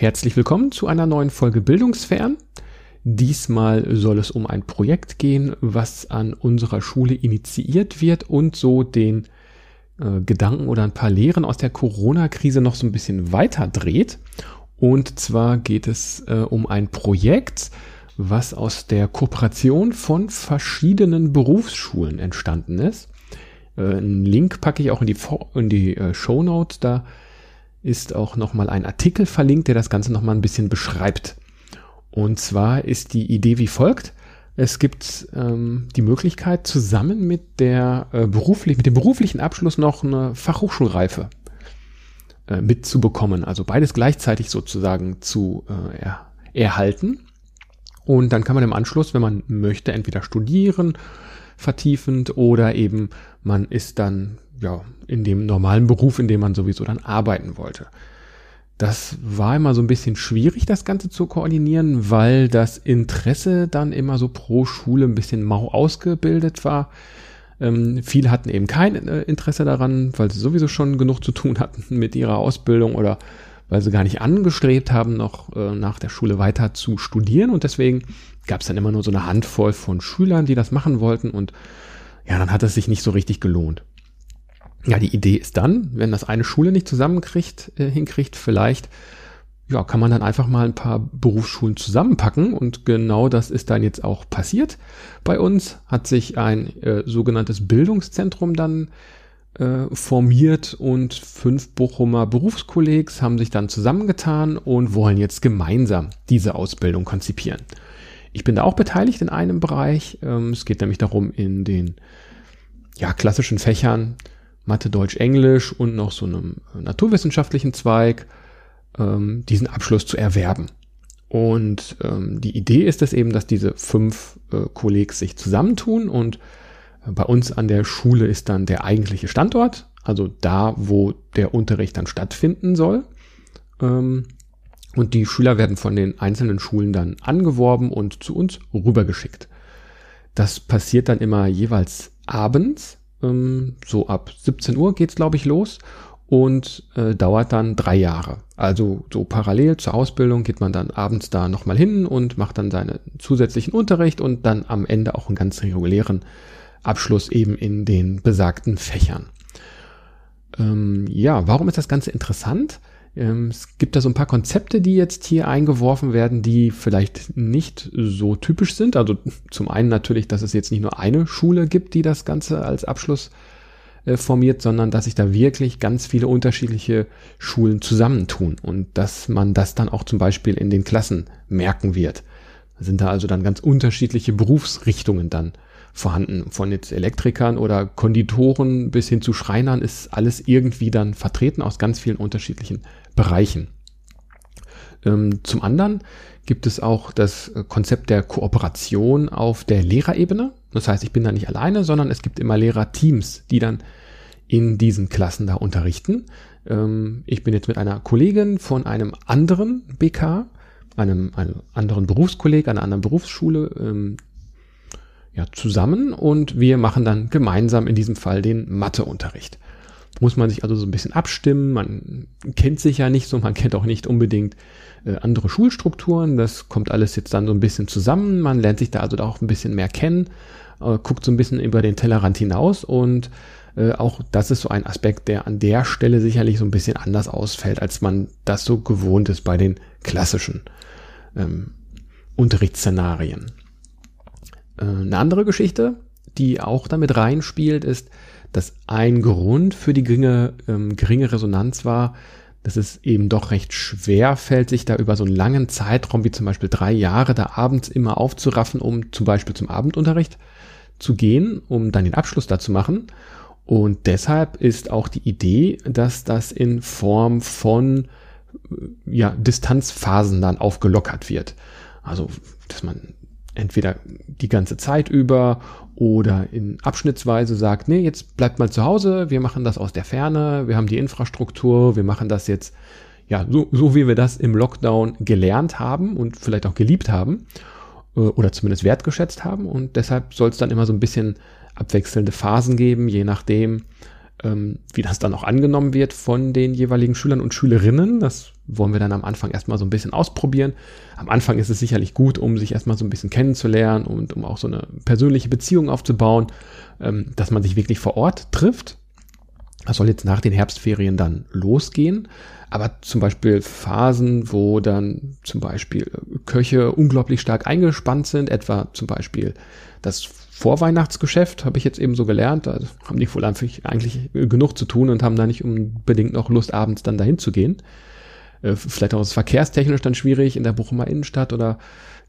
Herzlich willkommen zu einer neuen Folge Bildungsfern. Diesmal soll es um ein Projekt gehen, was an unserer Schule initiiert wird und so den äh, Gedanken oder ein paar Lehren aus der Corona-Krise noch so ein bisschen weiter dreht. Und zwar geht es äh, um ein Projekt, was aus der Kooperation von verschiedenen Berufsschulen entstanden ist. Äh, einen Link packe ich auch in die, in die äh, Show Notes. Da ist auch nochmal ein Artikel verlinkt, der das Ganze nochmal ein bisschen beschreibt. Und zwar ist die Idee wie folgt. Es gibt ähm, die Möglichkeit, zusammen mit der äh, beruflich, mit dem beruflichen Abschluss noch eine Fachhochschulreife äh, mitzubekommen. Also beides gleichzeitig sozusagen zu äh, er, erhalten. Und dann kann man im Anschluss, wenn man möchte, entweder studieren, vertiefend oder eben man ist dann ja, in dem normalen Beruf, in dem man sowieso dann arbeiten wollte. Das war immer so ein bisschen schwierig, das Ganze zu koordinieren, weil das Interesse dann immer so pro Schule ein bisschen mau ausgebildet war. Ähm, viele hatten eben kein äh, Interesse daran, weil sie sowieso schon genug zu tun hatten mit ihrer Ausbildung oder weil sie gar nicht angestrebt haben, noch äh, nach der Schule weiter zu studieren. Und deswegen gab es dann immer nur so eine Handvoll von Schülern, die das machen wollten. Und ja, dann hat es sich nicht so richtig gelohnt. Ja, die Idee ist dann, wenn das eine Schule nicht zusammenkriegt, äh, hinkriegt, vielleicht, ja, kann man dann einfach mal ein paar Berufsschulen zusammenpacken und genau das ist dann jetzt auch passiert. Bei uns hat sich ein äh, sogenanntes Bildungszentrum dann äh, formiert und fünf Bochumer Berufskollegs haben sich dann zusammengetan und wollen jetzt gemeinsam diese Ausbildung konzipieren. Ich bin da auch beteiligt in einem Bereich. Ähm, es geht nämlich darum, in den ja, klassischen Fächern Mathe, Deutsch, Englisch und noch so einem naturwissenschaftlichen Zweig ähm, diesen Abschluss zu erwerben. Und ähm, die Idee ist es eben, dass diese fünf äh, Kollegs sich zusammentun und bei uns an der Schule ist dann der eigentliche Standort, also da, wo der Unterricht dann stattfinden soll. Ähm, und die Schüler werden von den einzelnen Schulen dann angeworben und zu uns rübergeschickt. Das passiert dann immer jeweils abends ähm, so ab 17 Uhr geht's, glaube ich, los und äh, dauert dann drei Jahre. Also so parallel zur Ausbildung geht man dann abends da nochmal hin und macht dann seinen zusätzlichen Unterricht und dann am Ende auch einen ganz regulären Abschluss eben in den besagten Fächern. Ähm, ja, warum ist das Ganze interessant? Ähm, es gibt da so ein paar Konzepte, die jetzt hier eingeworfen werden, die vielleicht nicht so typisch sind. Also zum einen natürlich, dass es jetzt nicht nur eine Schule gibt, die das Ganze als Abschluss äh, formiert, sondern dass sich da wirklich ganz viele unterschiedliche Schulen zusammentun und dass man das dann auch zum Beispiel in den Klassen merken wird. Sind da also dann ganz unterschiedliche Berufsrichtungen dann vorhanden. Von jetzt Elektrikern oder Konditoren bis hin zu Schreinern ist alles irgendwie dann vertreten aus ganz vielen unterschiedlichen Bereichen. Ähm, zum anderen gibt es auch das Konzept der Kooperation auf der Lehrerebene. Das heißt, ich bin da nicht alleine, sondern es gibt immer Lehrerteams, die dann in diesen Klassen da unterrichten. Ähm, ich bin jetzt mit einer Kollegin von einem anderen BK, einem, einem anderen Berufskolleg, einer anderen Berufsschule ähm, ja, zusammen und wir machen dann gemeinsam in diesem Fall den Matheunterricht. Muss man sich also so ein bisschen abstimmen, man kennt sich ja nicht so, man kennt auch nicht unbedingt äh, andere Schulstrukturen, das kommt alles jetzt dann so ein bisschen zusammen, man lernt sich da also auch ein bisschen mehr kennen, äh, guckt so ein bisschen über den Tellerrand hinaus und äh, auch das ist so ein Aspekt, der an der Stelle sicherlich so ein bisschen anders ausfällt, als man das so gewohnt ist bei den klassischen ähm, Unterrichtsszenarien. Äh, eine andere Geschichte, die auch damit reinspielt, ist, dass ein Grund für die geringe, ähm, geringe Resonanz war, dass es eben doch recht schwer fällt, sich da über so einen langen Zeitraum wie zum Beispiel drei Jahre da abends immer aufzuraffen, um zum Beispiel zum Abendunterricht zu gehen, um dann den Abschluss da zu machen. Und deshalb ist auch die Idee, dass das in Form von ja, Distanzphasen dann aufgelockert wird. Also, dass man entweder die ganze Zeit über oder in Abschnittsweise sagt, nee, jetzt bleibt mal zu Hause, wir machen das aus der Ferne, wir haben die Infrastruktur, wir machen das jetzt, ja, so, so wie wir das im Lockdown gelernt haben und vielleicht auch geliebt haben äh, oder zumindest wertgeschätzt haben und deshalb soll es dann immer so ein bisschen abwechselnde Phasen geben, je nachdem, ähm, wie das dann auch angenommen wird von den jeweiligen Schülern und Schülerinnen. Das wollen wir dann am Anfang erstmal so ein bisschen ausprobieren. Am Anfang ist es sicherlich gut, um sich erstmal so ein bisschen kennenzulernen und um auch so eine persönliche Beziehung aufzubauen, ähm, dass man sich wirklich vor Ort trifft. Das soll jetzt nach den Herbstferien dann losgehen. Aber zum Beispiel Phasen, wo dann zum Beispiel Köche unglaublich stark eingespannt sind, etwa zum Beispiel das Vorweihnachtsgeschäft, habe ich jetzt eben so gelernt. Da haben die wohl eigentlich, eigentlich genug zu tun und haben da nicht unbedingt noch Lust, abends dann dahin zu gehen. Äh, vielleicht auch verkehrstechnisch dann schwierig in der Bochumer Innenstadt oder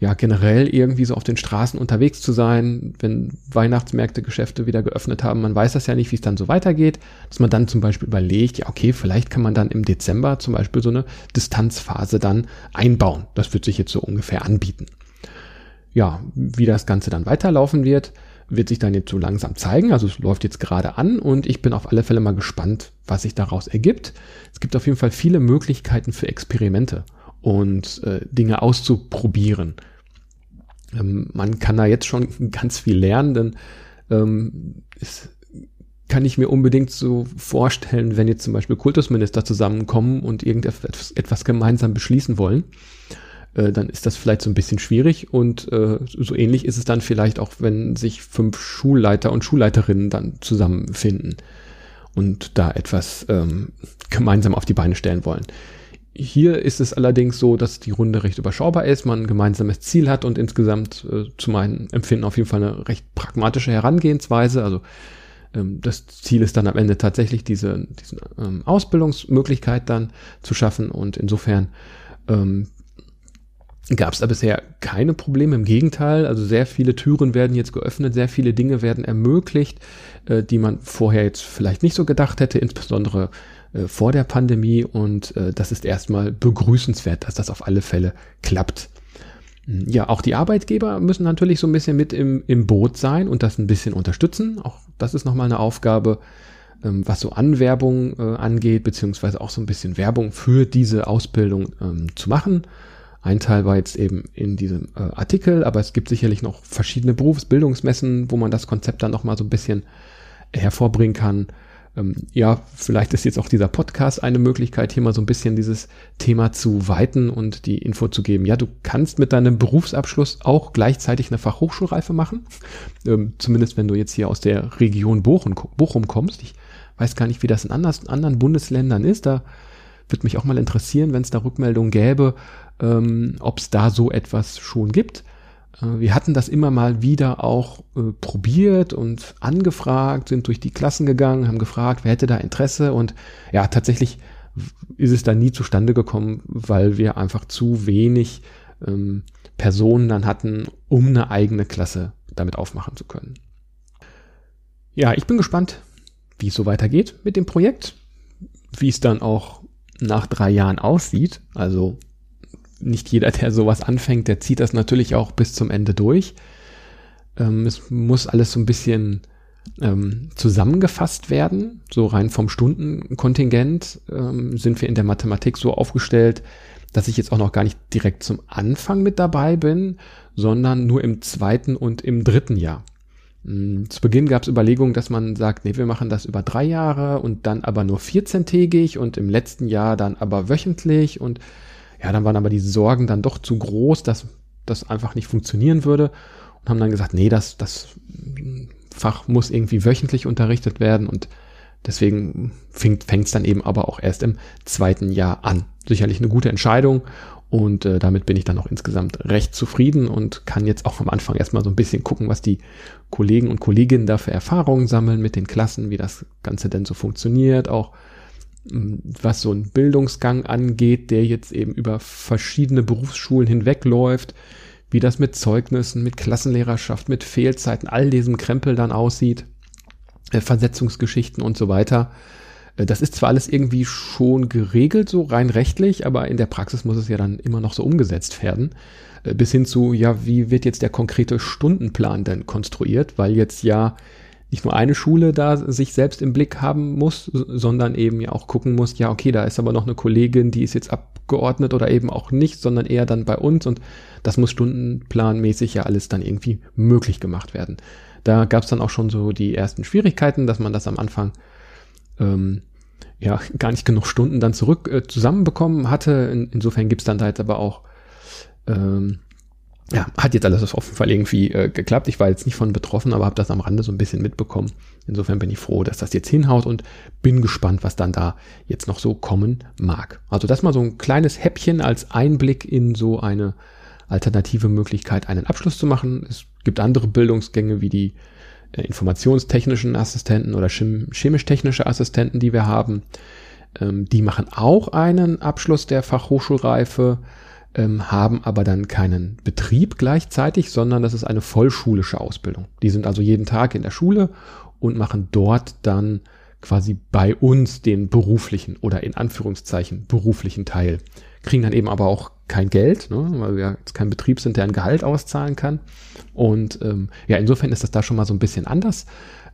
ja generell irgendwie so auf den Straßen unterwegs zu sein, wenn Weihnachtsmärkte, Geschäfte wieder geöffnet haben. Man weiß das ja nicht, wie es dann so weitergeht, dass man dann zum Beispiel überlegt, ja okay, vielleicht kann man dann im Dezember zum Beispiel so eine Distanzphase dann einbauen. Das wird sich jetzt so ungefähr anbieten. Ja, wie das Ganze dann weiterlaufen wird, wird sich dann jetzt so langsam zeigen. Also es läuft jetzt gerade an und ich bin auf alle Fälle mal gespannt, was sich daraus ergibt. Es gibt auf jeden Fall viele Möglichkeiten für Experimente und äh, Dinge auszuprobieren. Ähm, man kann da jetzt schon ganz viel lernen, denn ähm, es kann ich mir unbedingt so vorstellen, wenn jetzt zum Beispiel Kultusminister zusammenkommen und irgendetwas etwas gemeinsam beschließen wollen äh, dann ist das vielleicht so ein bisschen schwierig und äh, so ähnlich ist es dann vielleicht auch, wenn sich fünf Schulleiter und Schulleiterinnen dann zusammenfinden und da etwas ähm, gemeinsam auf die Beine stellen wollen. Hier ist es allerdings so, dass die Runde recht überschaubar ist, man ein gemeinsames Ziel hat und insgesamt äh, zu meinem Empfinden auf jeden Fall eine recht pragmatische Herangehensweise. Also ähm, das Ziel ist dann am Ende tatsächlich diese, diese ähm, Ausbildungsmöglichkeit dann zu schaffen und insofern ähm, gab es da bisher keine Probleme. Im Gegenteil, also sehr viele Türen werden jetzt geöffnet, sehr viele Dinge werden ermöglicht, äh, die man vorher jetzt vielleicht nicht so gedacht hätte, insbesondere äh, vor der Pandemie. Und äh, das ist erstmal begrüßenswert, dass das auf alle Fälle klappt. Hm, ja, auch die Arbeitgeber müssen natürlich so ein bisschen mit im, im Boot sein und das ein bisschen unterstützen. Auch das ist nochmal eine Aufgabe, ähm, was so Anwerbung äh, angeht, beziehungsweise auch so ein bisschen Werbung für diese Ausbildung ähm, zu machen. Ein Teil war jetzt eben in diesem äh, Artikel, aber es gibt sicherlich noch verschiedene Berufsbildungsmessen, wo man das Konzept dann noch mal so ein bisschen hervorbringen kann. Ähm, ja, vielleicht ist jetzt auch dieser Podcast eine Möglichkeit, hier mal so ein bisschen dieses Thema zu weiten und die Info zu geben. Ja, du kannst mit deinem Berufsabschluss auch gleichzeitig eine Fachhochschulreife machen. Ähm, zumindest wenn du jetzt hier aus der Region Bochum, Bochum kommst. Ich weiß gar nicht, wie das in anders, anderen Bundesländern ist. Da würde mich auch mal interessieren, wenn es da Rückmeldungen gäbe, ähm, ob es da so etwas schon gibt. Äh, wir hatten das immer mal wieder auch äh, probiert und angefragt, sind durch die Klassen gegangen, haben gefragt, wer hätte da Interesse und ja, tatsächlich ist es da nie zustande gekommen, weil wir einfach zu wenig ähm, Personen dann hatten, um eine eigene Klasse damit aufmachen zu können. Ja, ich bin gespannt, wie es so weitergeht mit dem Projekt, wie es dann auch nach drei Jahren aussieht. Also nicht jeder, der sowas anfängt, der zieht das natürlich auch bis zum Ende durch. Ähm, es muss alles so ein bisschen ähm, zusammengefasst werden. So rein vom Stundenkontingent ähm, sind wir in der Mathematik so aufgestellt, dass ich jetzt auch noch gar nicht direkt zum Anfang mit dabei bin, sondern nur im zweiten und im dritten Jahr. Mm, zu Beginn gab es Überlegungen, dass man sagt, nee, wir machen das über drei Jahre und dann aber nur 14-tägig und im letzten Jahr dann aber wöchentlich und ja, dann waren aber die Sorgen dann doch zu groß, dass das einfach nicht funktionieren würde und haben dann gesagt, nee, das, das Fach muss irgendwie wöchentlich unterrichtet werden und deswegen fängt es dann eben aber auch erst im zweiten Jahr an. Sicherlich eine gute Entscheidung und äh, damit bin ich dann auch insgesamt recht zufrieden und kann jetzt auch am Anfang erstmal so ein bisschen gucken, was die Kollegen und Kolleginnen da für Erfahrungen sammeln mit den Klassen, wie das Ganze denn so funktioniert, auch hm, was so ein Bildungsgang angeht, der jetzt eben über verschiedene Berufsschulen hinwegläuft, wie das mit Zeugnissen, mit Klassenlehrerschaft, mit Fehlzeiten, all diesem Krempel dann aussieht, äh, Versetzungsgeschichten und so weiter. Äh, das ist zwar alles irgendwie schon geregelt, so rein rechtlich, aber in der Praxis muss es ja dann immer noch so umgesetzt werden. Äh, bis hin zu, ja, wie wird jetzt der konkrete Stundenplan denn konstruiert, weil jetzt ja nicht nur eine Schule da sich selbst im Blick haben muss, sondern eben ja auch gucken muss, ja, okay, da ist aber noch eine Kollegin, die ist jetzt abgeordnet oder eben auch nicht, sondern eher dann bei uns und das muss stundenplanmäßig ja alles dann irgendwie möglich gemacht werden. Da gab es dann auch schon so die ersten Schwierigkeiten, dass man das am Anfang ähm, ja gar nicht genug Stunden dann zurück äh, zusammenbekommen hatte. In, insofern gibt's dann da jetzt aber auch ähm, ja, hat jetzt alles auf jeden Fall irgendwie äh, geklappt. Ich war jetzt nicht von betroffen, aber habe das am Rande so ein bisschen mitbekommen. Insofern bin ich froh, dass das jetzt hinhaut und bin gespannt, was dann da jetzt noch so kommen mag. Also das mal so ein kleines Häppchen als Einblick in so eine alternative Möglichkeit, einen Abschluss zu machen. Es gibt andere Bildungsgänge wie die informationstechnischen Assistenten oder chemisch-technische Assistenten, die wir haben. Ähm, die machen auch einen Abschluss der Fachhochschulreife, ähm, haben aber dann keinen Betrieb gleichzeitig, sondern das ist eine vollschulische Ausbildung. Die sind also jeden Tag in der Schule und machen dort dann quasi bei uns den beruflichen oder in Anführungszeichen beruflichen Teil. Kriegen dann eben aber auch kein Geld, ne, weil wir jetzt kein Betrieb sind, der ein Gehalt auszahlen kann. Und ähm, ja, insofern ist das da schon mal so ein bisschen anders.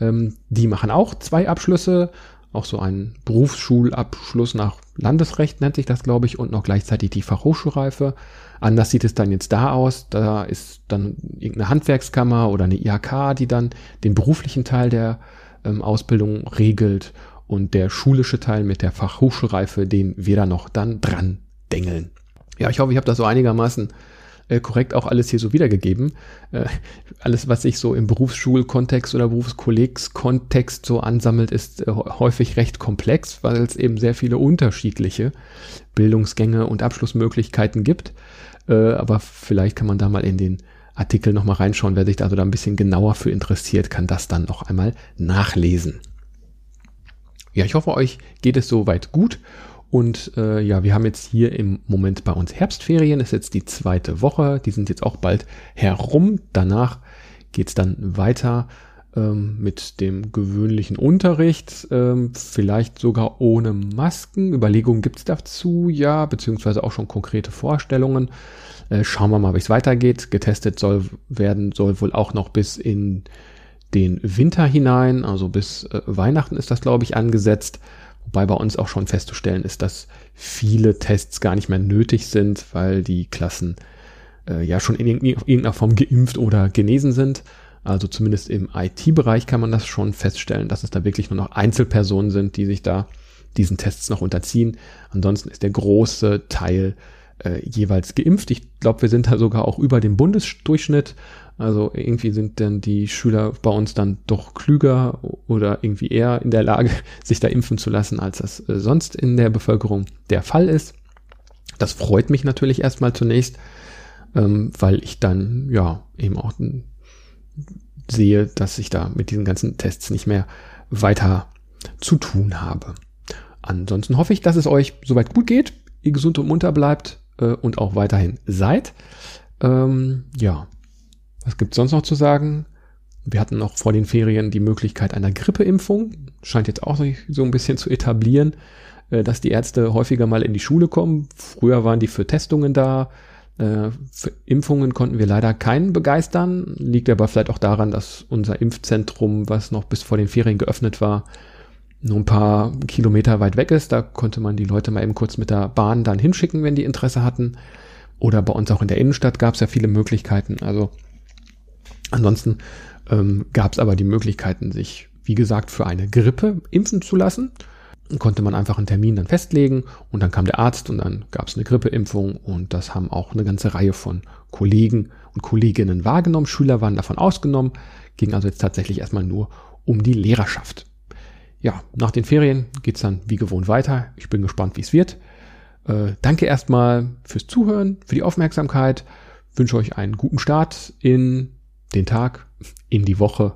Ähm, die machen auch zwei Abschlüsse, auch so einen Berufsschulabschluss nach Landesrecht nennt sich das, glaube ich, und noch gleichzeitig die Fachhochschulreife. Anders sieht es dann jetzt da aus. Da ist dann irgendeine Handwerkskammer oder eine IHK, die dann den beruflichen Teil der ähm, Ausbildung regelt und der schulische Teil mit der Fachhochschulreife, den wir da noch dann dran dengeln. Ja, ich hoffe, ich habe das so einigermaßen äh, korrekt auch alles hier so wiedergegeben. Äh, alles, was sich so im Berufsschulkontext oder Berufskollegskontext so ansammelt, ist äh, häufig recht komplex, weil es eben sehr viele unterschiedliche Bildungsgänge und Abschlussmöglichkeiten gibt. Äh, aber vielleicht kann man da mal in den Artikel nochmal reinschauen. Wer sich da also da ein bisschen genauer für interessiert, kann das dann noch einmal nachlesen. Ja, ich hoffe, euch geht es soweit gut und äh, ja, wir haben jetzt hier im Moment bei uns Herbstferien, ist jetzt die zweite Woche, die sind jetzt auch bald herum. Danach geht's dann weiter ähm, mit dem gewöhnlichen Unterricht, ähm, vielleicht sogar ohne Masken. Überlegungen gibt's dazu, ja, beziehungsweise auch schon konkrete Vorstellungen. Äh, schauen wir mal, wie es weitergeht. Getestet soll werden, soll wohl auch noch bis in den Winter hinein, also bis äh, Weihnachten ist das, glaube ich, angesetzt. Wobei bei uns auch schon festzustellen ist, dass viele Tests gar nicht mehr nötig sind, weil die Klassen äh, ja schon in irgendeiner Form geimpft oder genesen sind. Also zumindest im IT-Bereich kann man das schon feststellen, dass es da wirklich nur noch Einzelpersonen sind, die sich da diesen Tests noch unterziehen. Ansonsten ist der große Teil äh, jeweils geimpft. Ich glaube, wir sind da sogar auch über dem Bundesdurchschnitt. Also irgendwie sind dann die Schüler bei uns dann doch klüger oder irgendwie eher in der Lage, sich da impfen zu lassen, als das äh, sonst in der Bevölkerung der Fall ist. Das freut mich natürlich erstmal zunächst, ähm, weil ich dann ja eben auch sehe, dass ich da mit diesen ganzen Tests nicht mehr weiter zu tun habe. Ansonsten hoffe ich, dass es euch soweit gut geht, ihr gesund und munter bleibt äh, und auch weiterhin seid. Ähm, ja, was gibt's sonst noch zu sagen? Wir hatten noch vor den Ferien die Möglichkeit einer Grippeimpfung. Scheint jetzt auch so ein bisschen zu etablieren, äh, dass die Ärzte häufiger mal in die Schule kommen. Früher waren die für Testungen da. Äh, für Impfungen konnten wir leider keinen begeistern. Liegt aber vielleicht auch daran, dass unser Impfzentrum, was noch bis vor den Ferien geöffnet war, nur ein paar Kilometer weit weg ist. Da konnte man die Leute mal eben kurz mit der Bahn dann hinschicken, wenn die Interesse hatten. Oder bei uns auch in der Innenstadt gab es ja viele Möglichkeiten. Also Ansonsten ähm, gab es aber die Möglichkeiten, sich, wie gesagt, für eine Grippe impfen zu lassen. Konnte man einfach einen Termin dann festlegen und dann kam der Arzt und dann gab es eine Grippeimpfung und das haben auch eine ganze Reihe von Kollegen und Kolleginnen wahrgenommen. Schüler waren davon ausgenommen, ging also jetzt tatsächlich erstmal nur um die Lehrerschaft. Ja, nach den Ferien geht's dann wie gewohnt weiter. Ich bin gespannt, wie es wird. Äh, danke erstmal fürs Zuhören, für die Aufmerksamkeit. Wünsche euch einen guten Start in den Tag, in die Woche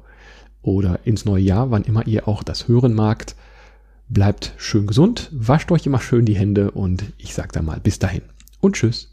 oder ins neue Jahr, wann immer ihr auch das hören magt. Bleibt schön gesund, wascht euch immer schön die Hände und ich sage dann mal bis dahin und tschüss.